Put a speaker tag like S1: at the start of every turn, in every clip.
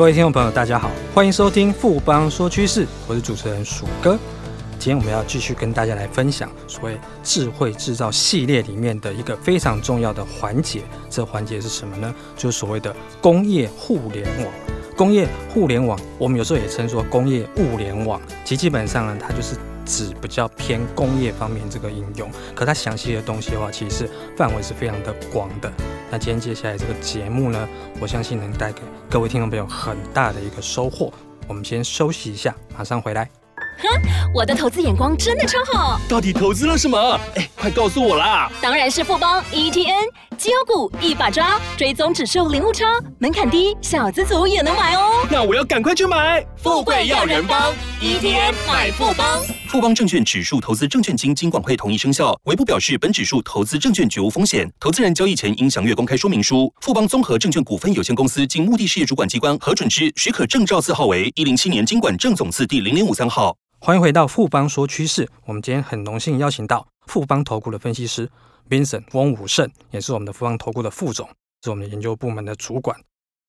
S1: 各位听众朋友，大家好，欢迎收听富邦说趋势，我是主持人鼠哥。今天我们要继续跟大家来分享所谓智慧制造系列里面的一个非常重要的环节。这环节是什么呢？就是所谓的工业互联网。工业互联网，我们有时候也称作工业物联网。其基本上呢，它就是指比较偏工业方面这个应用。可它详细的东西的话，其实是范围是非常的广的。那今天接下来这个节目呢，我相信能带给各位听众朋友很大的一个收获。我们先休息一下，马上回来。
S2: 哼，我的投资眼光真的超好。
S3: 到底投资了什么？哎，快告诉我啦！
S2: 当然是富邦 ETN 绩优股一把抓，追踪指数零误差，门槛低，小资族也能买哦。
S3: 那我要赶快去买。
S2: 富贵要人帮，ETN 买富邦。
S4: 富邦证券指数投资证券经金管会同意生效，唯不表示本指数投资证券绝无风险。投资人交易前应详阅公开说明书。富邦综合证券股份有限公司经目的事业主管机关核准之许可证照字号为一零七年金管证总字第零零五三号。
S1: 欢迎回到富邦说趋势。我们今天很荣幸邀请到富邦投顾的分析师 Vincent 翁武胜，也是我们的富邦投顾的副总，是我们的研究部门的主管，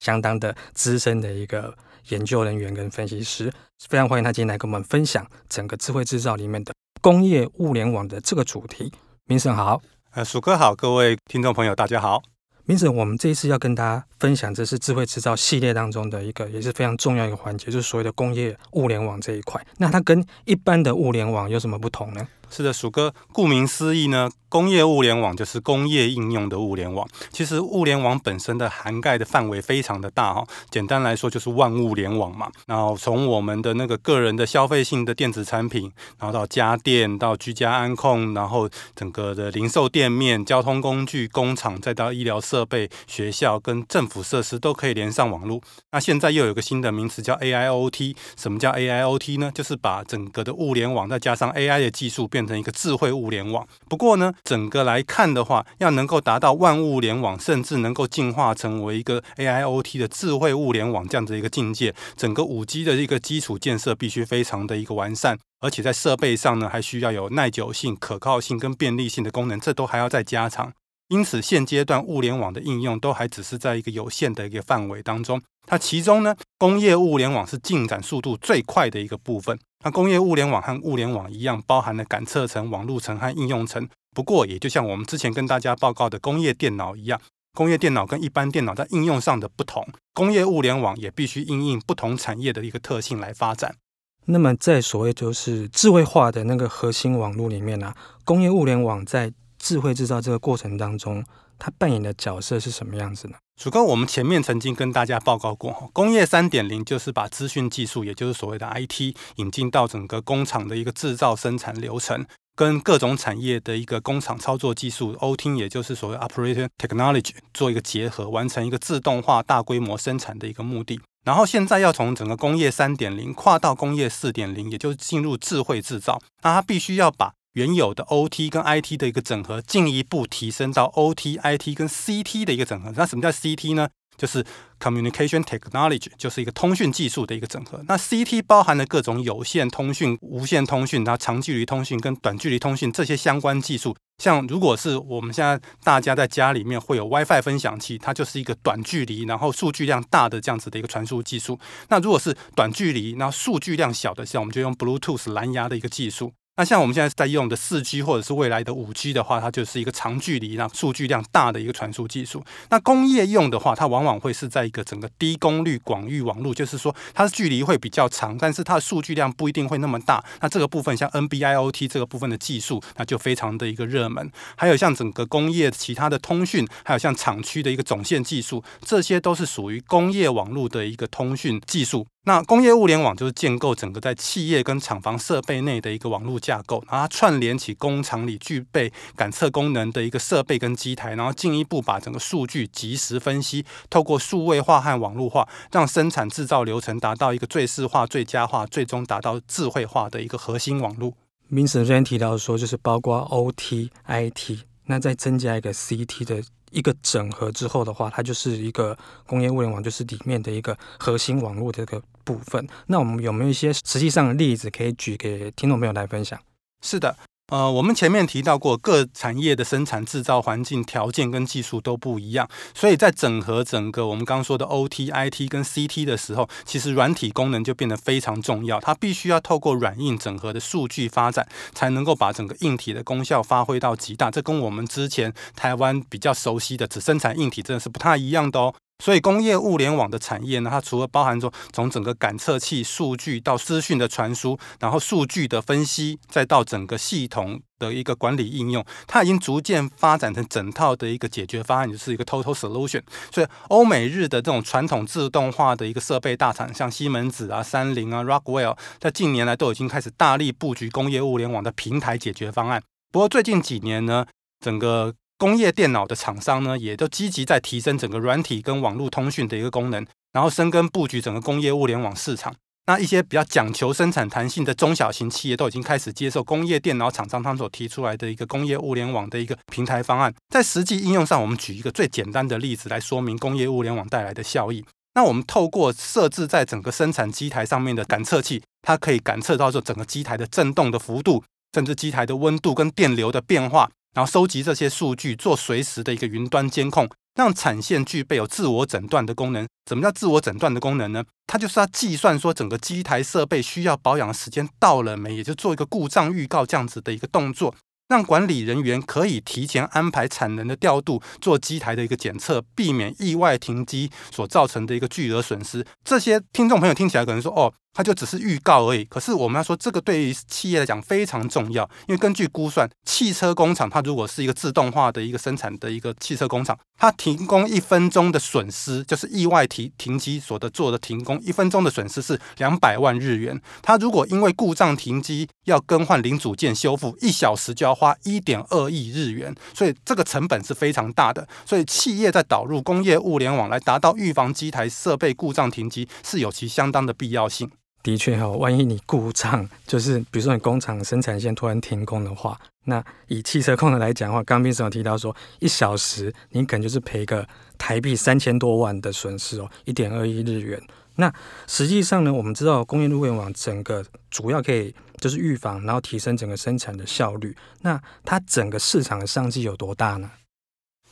S1: 相当的资深的一个研究人员跟分析师。非常欢迎他今天来跟我们分享整个智慧制造里面的工业物联网的这个主题。Vincent 好，
S5: 呃，鼠哥好，各位听众朋友大家好。
S1: Vincent，我们这一次要跟大家分享，这是智慧制造系列当中的一个，也是非常重要一个环节，就是所谓的工业物联网这一块。那它跟一般的物联网有什么不同呢？
S5: 是的，鼠哥，顾名思义呢，工业物联网就是工业应用的物联网。其实物联网本身的涵盖的范围非常的大哈，简单来说就是万物联网嘛。然后从我们的那个个人的消费性的电子产品，然后到家电，到居家安控，然后整个的零售店面、交通工具、工厂，再到医疗设备、学校跟政府设施都可以连上网络。那现在又有个新的名词叫 AIoT。什么叫 AIoT 呢？就是把整个的物联网再加上 AI 的技术。变成一个智慧物联网。不过呢，整个来看的话，要能够达到万物联网，甚至能够进化成为一个 AIoT 的智慧物联网这样子一个境界，整个五 G 的一个基础建设必须非常的一个完善，而且在设备上呢，还需要有耐久性、可靠性跟便利性的功能，这都还要再加长。因此，现阶段物联网的应用都还只是在一个有限的一个范围当中。它其中呢，工业物联网是进展速度最快的一个部分。那工业物联网和物联网一样，包含了感测层、网路层和应用层。不过，也就像我们之前跟大家报告的工业电脑一样，工业电脑跟一般电脑在应用上的不同，工业物联网也必须因应不同产业的一个特性来发展。
S1: 那么，在所谓就是智慧化的那个核心网络里面呢、啊，工业物联网在智慧制造这个过程当中，它扮演的角色是什么样子呢？
S5: 鼠哥，我们前面曾经跟大家报告过，工业三点零就是把资讯技术，也就是所谓的 IT，引进到整个工厂的一个制造生产流程，跟各种产业的一个工厂操作技术 OT，也就是所谓 Operating Technology 做一个结合，完成一个自动化大规模生产的一个目的。然后现在要从整个工业三点零跨到工业四点零，也就是进入智慧制造，那它必须要把原有的 OT 跟 IT 的一个整合，进一步提升到 OT、IT 跟 CT 的一个整合。那什么叫 CT 呢？就是 Communication Technology，就是一个通讯技术的一个整合。那 CT 包含了各种有线通讯、无线通讯、它长距离通讯跟短距离通讯这些相关技术。像如果是我们现在大家在家里面会有 WiFi 分享器，它就是一个短距离然后数据量大的这样子的一个传输技术。那如果是短距离然后数据量小的，像我们就用 Bluetooth 蓝牙的一个技术。那像我们现在在用的四 G 或者是未来的五 G 的话，它就是一个长距离、那数据量大的一个传输技术。那工业用的话，它往往会是在一个整个低功率广域网络，就是说它的距离会比较长，但是它的数据量不一定会那么大。那这个部分像 NB-IoT 这个部分的技术，那就非常的一个热门。还有像整个工业其他的通讯，还有像厂区的一个总线技术，这些都是属于工业网络的一个通讯技术。那工业物联网就是建构整个在企业跟厂房设备内的一个网络架构，然后它串联起工厂里具备感测功能的一个设备跟机台，然后进一步把整个数据即时分析，透过数位化和网络化，让生产制造流程达到一个最适化、最佳化，最终达到智慧化的一个核心网络。
S1: Vincent 这边提到说，就是包括 OT、IT，那再增加一个 CT 的。一个整合之后的话，它就是一个工业物联网，就是里面的一个核心网络的一个部分。那我们有没有一些实际上的例子可以举给听众朋友来分享？
S5: 是的，呃，我们前面提到过，各产业的生产制造环境条件跟技术都不一样，所以在整合整个我们刚刚说的 OT、IT 跟 CT 的时候，其实软体功能就变得非常重要。它必须要透过软硬整合的数据发展，才能够把整个硬体的功效发挥到极大。这跟我们之前台湾比较熟悉的只生产硬体，真的是不太一样的哦。所以，工业物联网的产业呢，它除了包含说从整个感测器数据到资讯的传输，然后数据的分析，再到整个系统的一个管理应用，它已经逐渐发展成整套的一个解决方案，就是一个 total solution。所以，欧美日的这种传统自动化的一个设备大厂，像西门子啊、三菱啊、Rockwell，在近年来都已经开始大力布局工业物联网的平台解决方案。不过，最近几年呢，整个工业电脑的厂商呢，也都积极在提升整个软体跟网络通讯的一个功能，然后深耕布局整个工业物联网市场。那一些比较讲求生产弹性的中小型企业，都已经开始接受工业电脑厂商他们所提出来的一个工业物联网的一个平台方案。在实际应用上，我们举一个最简单的例子来说明工业物联网带来的效益。那我们透过设置在整个生产机台上面的感测器，它可以感测到说整个机台的震动的幅度，甚至机台的温度跟电流的变化。然后收集这些数据，做随时的一个云端监控，让产线具备有自我诊断的功能。什么叫自我诊断的功能呢？它就是要计算说整个机台设备需要保养的时间到了没，也就做一个故障预告这样子的一个动作。让管理人员可以提前安排产能的调度，做机台的一个检测，避免意外停机所造成的一个巨额损失。这些听众朋友听起来可能说，哦，它就只是预告而已。可是我们要说，这个对于企业来讲非常重要，因为根据估算，汽车工厂它如果是一个自动化的一个生产的一个汽车工厂，它停工一分钟的损失，就是意外停停机所的做的停工一分钟的损失是两百万日元。它如果因为故障停机要更换零组件修复，一小时就要花一点二亿日元，所以这个成本是非常大的。所以企业在导入工业物联网来达到预防机台设备故障停机，是有其相当的必要性。
S1: 的确哈，万一你故障，就是比如说你工厂生产线突然停工的话，那以汽车控的来讲的话，刚斌总有提到说，一小时你可能就是赔个台币三千多万的损失哦，一点二亿日元。那实际上呢，我们知道工业物联网整个主要可以就是预防，然后提升整个生产的效率。那它整个市场的商机有多大呢？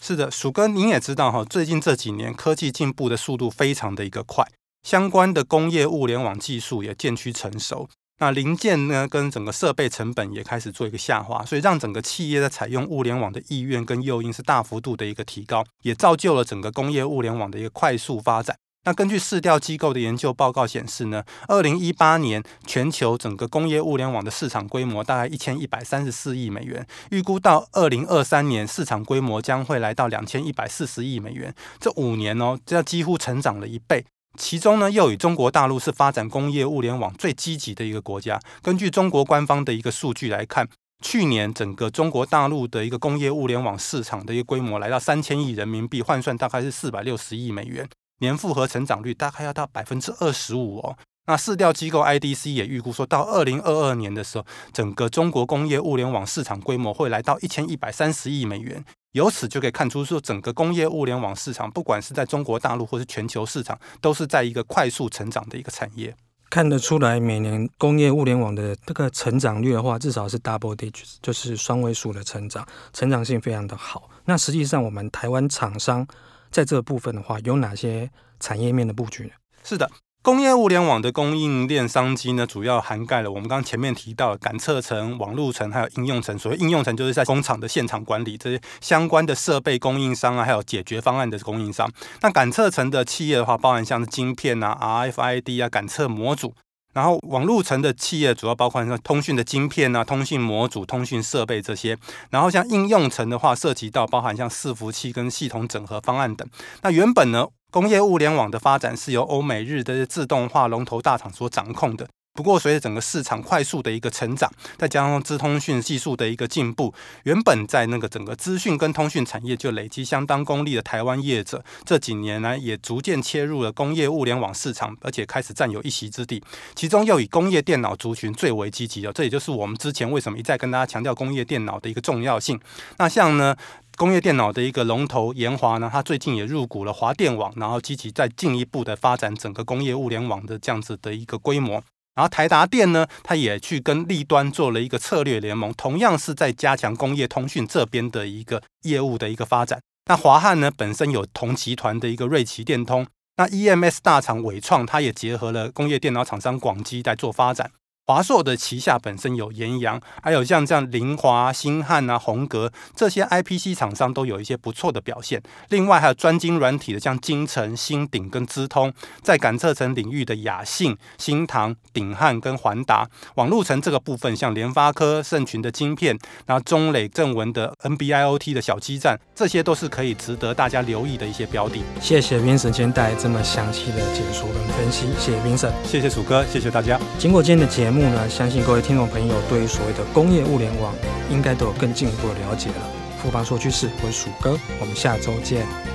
S5: 是的，鼠哥您也知道哈，最近这几年科技进步的速度非常的一个快，相关的工业物联网技术也渐趋成熟。那零件呢，跟整个设备成本也开始做一个下滑，所以让整个企业在采用物联网的意愿跟诱因是大幅度的一个提高，也造就了整个工业物联网的一个快速发展。那根据市调机构的研究报告显示呢，二零一八年全球整个工业物联网的市场规模大概一千一百三十四亿美元，预估到二零二三年市场规模将会来到两千一百四十亿美元。这五年哦，这几乎成长了一倍。其中呢，又以中国大陆是发展工业物联网最积极的一个国家。根据中国官方的一个数据来看，去年整个中国大陆的一个工业物联网市场的一个规模来到三千亿人民币，换算大概是四百六十亿美元。年复合成长率大概要到百分之二十五哦。那市调机构 IDC 也预估说，到二零二二年的时候，整个中国工业物联网市场规模会来到一千一百三十亿美元。由此就可以看出，说整个工业物联网市场，不管是在中国大陆或是全球市场，都是在一个快速成长的一个产业。
S1: 看得出来，每年工业物联网的这个成长率的话，至少是 double digits，就是双位数的成长，成长性非常的好。那实际上，我们台湾厂商。在这个部分的话，有哪些产业面的布局呢？
S5: 是的，工业物联网的供应链商机呢，主要涵盖了我们刚刚前面提到的感测层、网路层，还有应用层。所谓应用层，就是在工厂的现场管理这些相关的设备供应商啊，还有解决方案的供应商。那感测层的企业的话，包含像是晶片啊、RFID 啊、感测模组。然后网络层的企业主要包括像通讯的晶片啊、通讯模组、通讯设备这些。然后像应用层的话，涉及到包含像伺服器跟系统整合方案等。那原本呢，工业物联网的发展是由欧美日的自动化龙头大厂所掌控的。不过，随着整个市场快速的一个成长，再加上资通讯技术的一个进步，原本在那个整个资讯跟通讯产业就累积相当功力的台湾业者，这几年来也逐渐切入了工业物联网市场，而且开始占有一席之地。其中又以工业电脑族群最为积极的，这也就是我们之前为什么一再跟大家强调工业电脑的一个重要性。那像呢，工业电脑的一个龙头研华呢，它最近也入股了华电网，然后积极在进一步的发展整个工业物联网的这样子的一个规模。然后台达电呢，它也去跟立端做了一个策略联盟，同样是在加强工业通讯这边的一个业务的一个发展。那华汉呢，本身有同集团的一个瑞奇电通，那 EMS 大厂伟创，它也结合了工业电脑厂商广基来做发展。华硕的旗下本身有研阳，还有像这样凌华、星汉啊、宏格这些 IPC 厂商都有一些不错的表现。另外还有专精软体的，像金城、新鼎跟资通，在感测层领域的雅信、新唐、鼎汉跟环达。网路层这个部分，像联发科、盛群的晶片，然后中磊、正文的 NB-IoT 的小基站，这些都是可以值得大家留意的一些标的。
S1: 谢谢 Vincent 今天带来这么详细的解说跟分析，谢谢 Vincent，
S5: 谢谢鼠哥，谢谢大家。
S1: 经过今天的节目。目呢，相信各位听众朋友对于所谓的工业物联网，应该都有更进一步的了解了。富邦说趋势，我是鼠哥，我们下周见。